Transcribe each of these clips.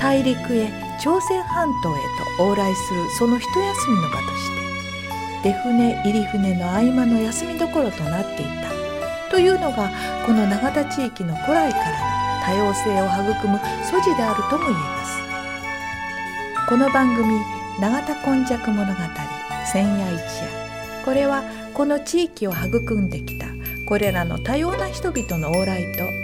大陸へ朝鮮半島へと往来するその一休みの場として出船入り船の合間の休みどころとなっていた。というのがこの永田地域の古来からの多様性を育む素地であるとも言えます。この番組「永田今昔物語千夜一夜」これはこの地域を育んできたこれらの多様な人々の往来と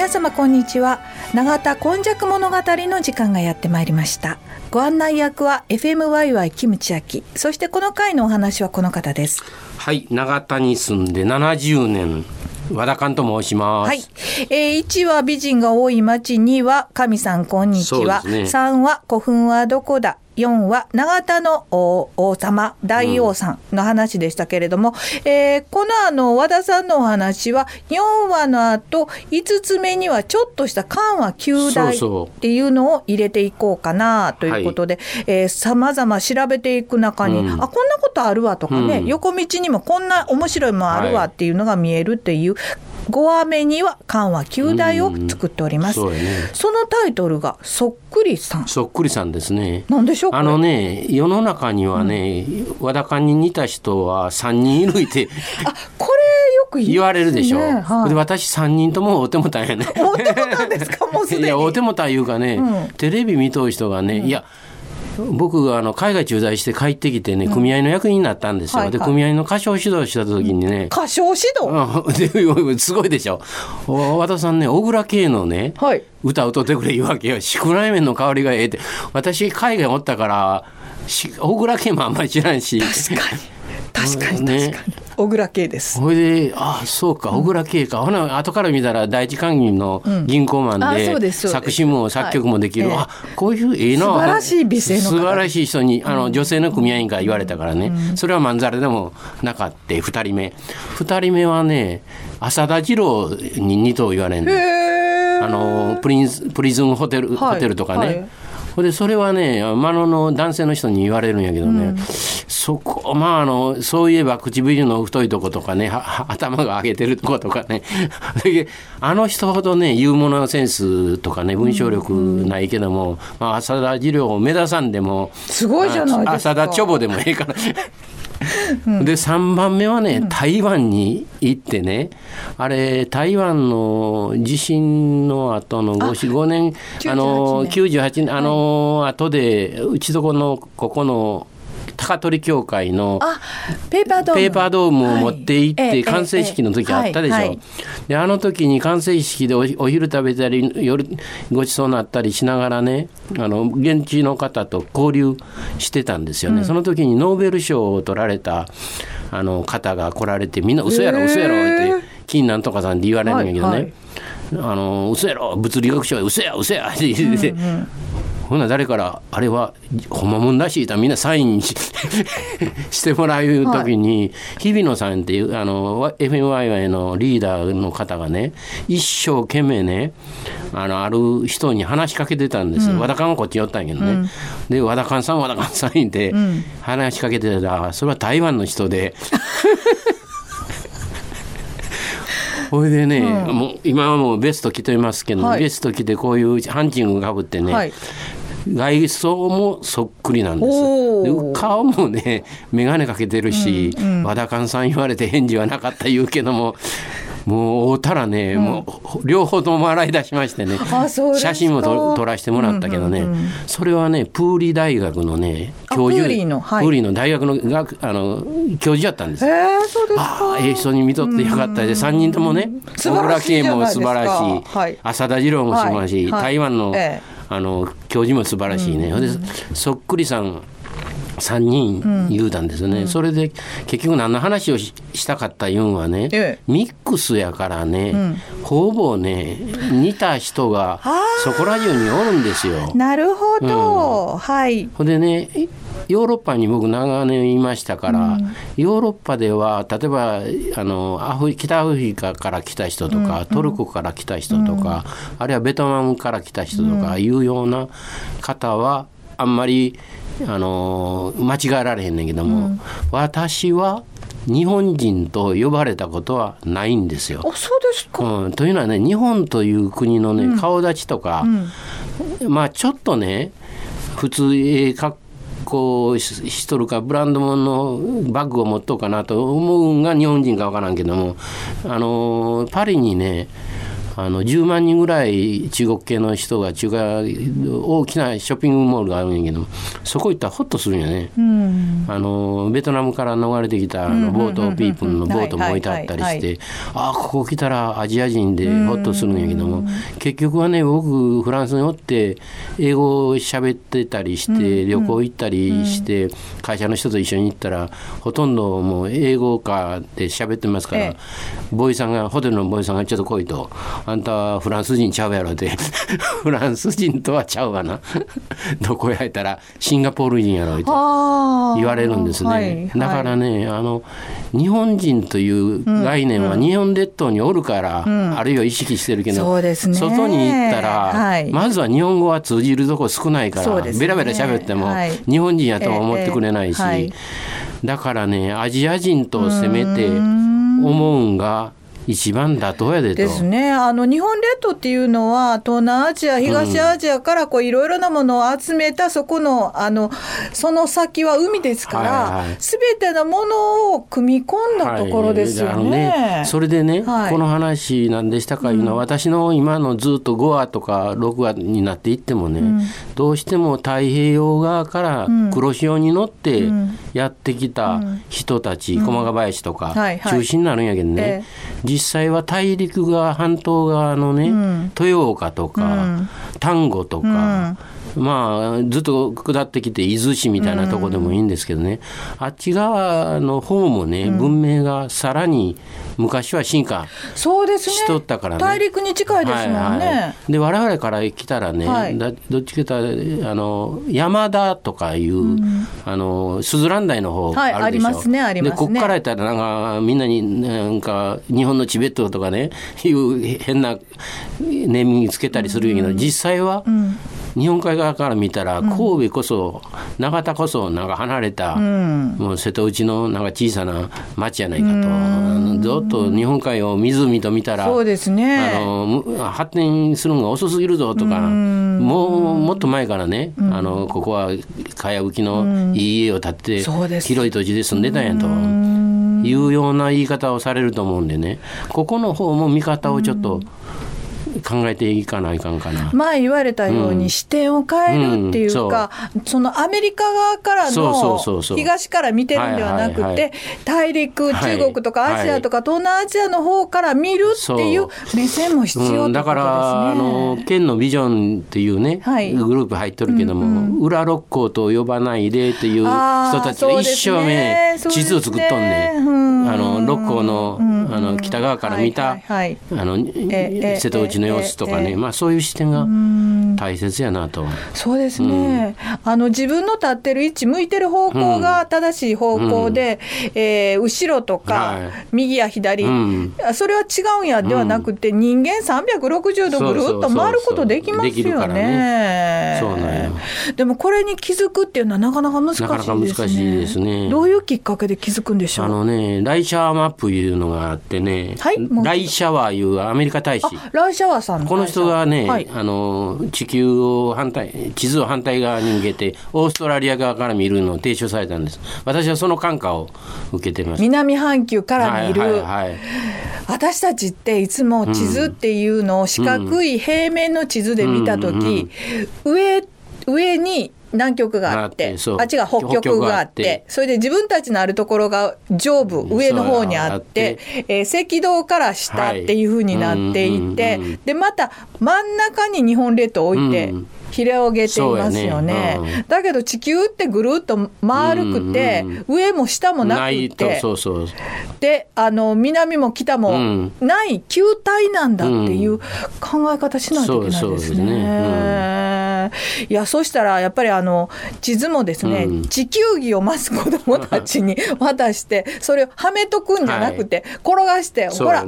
皆様こんにちは。永田今昔物語の時間がやってまいりました。ご案内役は FMYY キムチ焼きそしてこの回のお話はこの方です。はい永田に住んで70年。和田勘と申します。はい。えー、1は美人が多い町、2は神さんこんにちは、ね、3は古墳はどこだ、4は永田の王様大王さんの話でしたけれども、うん、えー、このあの和田さんのお話は4話の後5つ目にはちょっとした緩和旧大っていうのを入れていこうかなということでさまざま調べていく中に、うん、あこんなことあるわとかね、うん、横道にもこんな面白いもんあるわっていうのが見えるっていう、はい5話目には緩和9代を作っております、そね、そのタイトルがそっくりさん。そっくりさんですね。なんでしょうあのね世の中にはね、うん、和田勘に似た人は3人いるいて あこれよく言われるでしょ、はい、で私3人ともお手もたんやねお手もたんですか？もうすでに。いやお手もたいうかね、うん、テレビ見とう人がね、うん、いや僕があの海外駐在して帰ってきてね組合の役員になったんですよ、うんはいはい、で組合の歌唱指導した時にね歌唱指導？すごいでしょ。和田さんね小倉圭のね、はい、歌歌ってくれ言うわけよ「宿内面の香りがええ」って。私海外おったから小倉圭もあんまり知らんし。確かに。確かに 確かに、小倉圭です。ほいであそうか小倉圭か、ほな後から見たら第一関銀の銀行マンで,、作詞も作曲もできる、あこういうええな。素晴らしい美声の素晴らしい人にあの女性の組合員から言われたからね、それはまんざらでもなかった。2人目。2人目はね浅田次郎に2頭言われんの。あのプリンプリズンホテル、ホテルとかね、でそれはねマノの男性の人に言われるんやけどね、うん、そこまああのそういえば唇の太いとことかね頭が上げてるとことかね。あの人ほどね言うものセンスとかね文章力ないけども、まあ、浅田次郎を目指さんでもすごいじゃない浅田チョボでもええから で3番目はね台湾に行ってねあれ台湾の地震の後の 5, 5年あの98年。あの後でうちとこのここの高取協会のペーパードーム。ペーパードームを持って行って完成式の時あったでしょ。であの時に完成式でお昼食べたり夜ごちそうになったりしながらねあの現地の方と交流してたんですよね。うん、その時にノーベル賞を取られたあの方が来られてみんな嘘やろ嘘やろって金なんとかさんって言われるんだけどね。はいはい。あの嘘やろ物理学賞は嘘や嘘やって言って、うんうん、ほな誰からあれはほんまもんらしいとみんなサイン してもらう時に、はい、日比野さんっていうあの FMYY のリーダーの方がね一生懸命ねあのある人に話しかけてたんですよ、うん、和田勘はこっち寄ったんやけどね、うん、で和田勘さん和田勘さんって話しかけてたらそれは台湾の人で。それでね、うん、もう今はもうベスト着てますけど、はい、ベスト着てこういうハンチングかぶってね、はい外装もそっくりなんです。顔もね眼鏡かけてるし、うんうん、和田勘さん言われて返事はなかった言うけどももう会うたらね、うん、もう両方とも笑い出しましてね写真も撮らせてもらったけどね、うんうんうん、それはねプーリ大学のね教授プーリの、はい、プーリの大学の学あの教授やったんです。えー、そうですか。ええ人に見とってよかったで、三、人ともね小倉圭も素晴らしい、はい、浅田次郎も素晴らしい、はい、台湾の、えーあの教授も素晴らしいね、うん、でそっくりさん3人言うたんですね、うん、それで結局何の話をしたかったいうんはね、ええ、ミックスやからね、うん、ほぼね似た人がそこら中におるんですよ。なるほど、うん、はい。ほんでねヨーロッパに僕長年いましたから、うん、ヨーロッパでは例えばあのアフ北アフリカから来た人とか、うん、トルコから来た人とか、あるいはベトナムから来た人とかいうような方はあんまりあの間違えられへんねんけども、私は日本人と呼ばれたことはないんですよ。あそうですか、うん、というのはね日本という国のね、顔立ちとか、まあちょっとね普通ええ格こうしとるかブランド物のバッグを持っとうかなと思うんが日本人か分からんけどもあのパリにねあの10万人ぐらい中国系の人が中華大きなショッピングモールがあるんやけどそこ行ったらホッとするんやね、うん、あのベトナムから逃れてきたあのボートピープルのボートも置いてあったりしてああここ来たらアジア人でホッとするんやけども結局はね僕フランスにおって英語を喋ってたりして旅行行ったりして会社の人と一緒に行ったらほとんどもう英語かで喋ってますから、ボーイさんがホテルのボーイさんがちょっと来いと。あんたはフランス人ちゃうやろって。フランス人とはちゃうわな。どこやったらシンガポール人やろって。言われるんですね、はいはい、だからねあの日本人という概念は日本列島におるから、うん、あるいは意識してるけど、ね、外に行ったら、はい、まずは日本語は通じるとこ少ないから、ね、ベラベラ喋っても、日本人やとは思ってくれないし、えーえー、だからねアジア人とせめて思うんが一番妥当やでですね。あの日本列島っていうのは東南アジア東アジアからこういろいろなものを集めたそこのあのその先は海ですからすべ、はいはい、てのものを組み込んだところですよね。はい、ねそれでね、はい、この話なんでしたかいうのは、うん、私の今のずっと5話とか6話になっていってもね、うん、どうしても太平洋側から黒潮に乗ってやってきた人たち、駒ヶ林とか中心になるんやけどね、えー実際は大陸側半島側のね、うん、豊岡とか、丹後とか、まあずっと下ってきて伊豆市みたいなとこでもいいんですけどね、あっち側の方もね、文明がさらに昔は進化しとったからね、ね、大陸に近いですもんね、はいはい、で我々から来たらね、はい、どっちかというとあの山田とかいう、うん、あのスズラン台の方あるでしょ、はい、ありますねありますね。でこっからやったらなんかみんなになんか日本のチベットとかねいう変なネーミングつけたりするけど、うん、実際は、うん日本海側から見たら神戸こそ、永田こそなんか離れた、もう瀬戸内のなんか小さな町やないかと、ずっと日本海を湖と見たらそうですね。あの発展するのが遅すぎるぞとかもうもっと前からねあのここはかやぶきのいい家を建てて広い土地で住んでたんやと。いうような言い方をされると思うんでね。ここの方も見方をちょっと考えていかないかんかな。前言われたように視点を変えるっていうか、うんう。ん、そのアメリカ側からの東から見てるんではなくて大陸中国とかアジアとか東南アジアの方から見るっていう目線も必要、ね。うん、だからあの県のビジョンっていうね、はい、グループ入っとるけども、うんうん、裏六甲と呼ばないでっていう人たちが一生懸命地図を作っとんねん。あの六甲のあの北側から見た、はいはい、あの瀬戸内の様子とかね、えーえ。ー、まあ、そういう視点が大切やなと。そうですね、うん、あの自分の立ってる位置向いてる方向が正しい方向で、うん、えー、後ろとか、はい、右や左、うん、それは違うんやではなくて、人間360度ぐるっと回ることできますよね。そうなんでもこれに気づくっていうのはなかなか難しいですね。なかなか難しいですね。どういうきっかけで気づくんでしょう？あのね、ライシャワーマップいうのがあってね、はい、ライシャワーいうアメリカ大使。ライシャワーさんこの人がね、はい、あの地球を反対地図を反対側に向けてオーストラリア側から見るのを提唱されたんです。私はその感化を受けてます。南半球から見る、はいはいはい、私たちっていつも地図っていうのを四角い平面の地図で見た時、うんうん、上上に南極があってあっちが北極があって。それで自分たちのあるところが上部上の方にあって、えー、赤道から下っていうふうになっていて、でまた真ん中に日本列島を置いて。広げていますよね、ね。うん、だけど地球ってぐるっと丸くて、うん、上も下もなくて。であの南も北もない球体なんだっていう考え方しないといけないですね。いやそしたらやっぱりあの地図もですね、うん、地球儀を増す子どもたちに渡してそれをはめとくんじゃなくて、転がして、ほら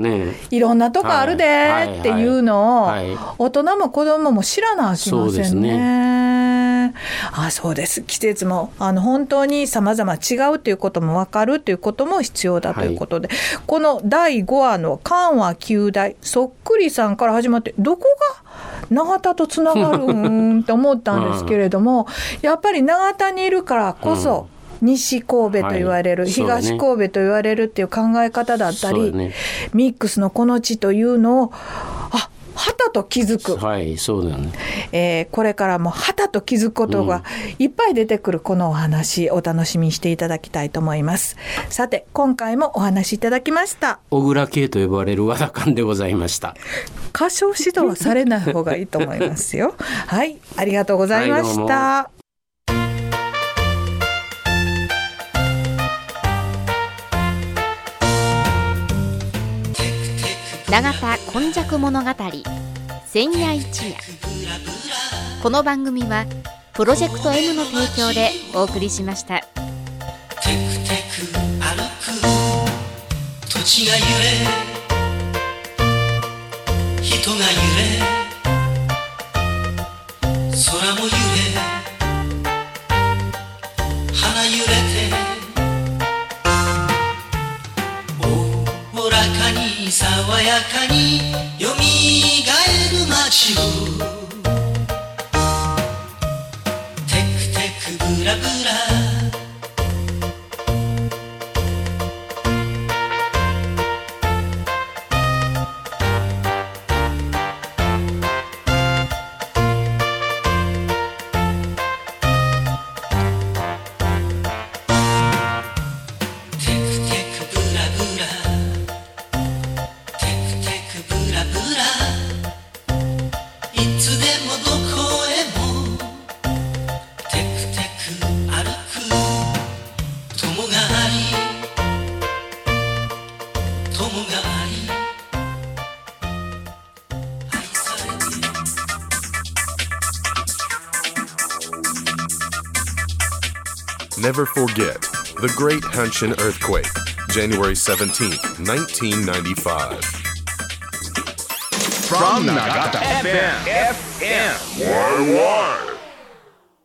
いろんなとこあるでっていうのを、大人も子供も知らなあきませんね。あそうです。季節もあの本当にさまざま違うということも分かるということも必要だということで、はい、この第5話の「緩和旧大」そっくりさんから始まってどこが永田とつながるんって思ったんですけれども、やっぱり永田にいるからこそ、西神戸と言われる、はい、東神戸と言われるっていう考え方だったり、ね、ミックスのこの地というのをあはたと気づく、はいそうだね。えー、これからもはたと気づくことがいっぱい出てくるこのお話、お楽しみにしていただきたいと思います。さて今回もお話しいただきました。小倉圭と呼ばれる和田勘でございました。過小指導はされない方がいいと思いますよ。はいありがとうございました、はい永田今昔物語千夜一夜。この番組はプロジェクト M の提供でお送りしました。テクテク歩く。土地が揺れ。人が揺れ。爽やかによみがえる街を Never forget the Great Hanshin Earthquake, January 17, 1995. From Nagata FM, FM. Why, why?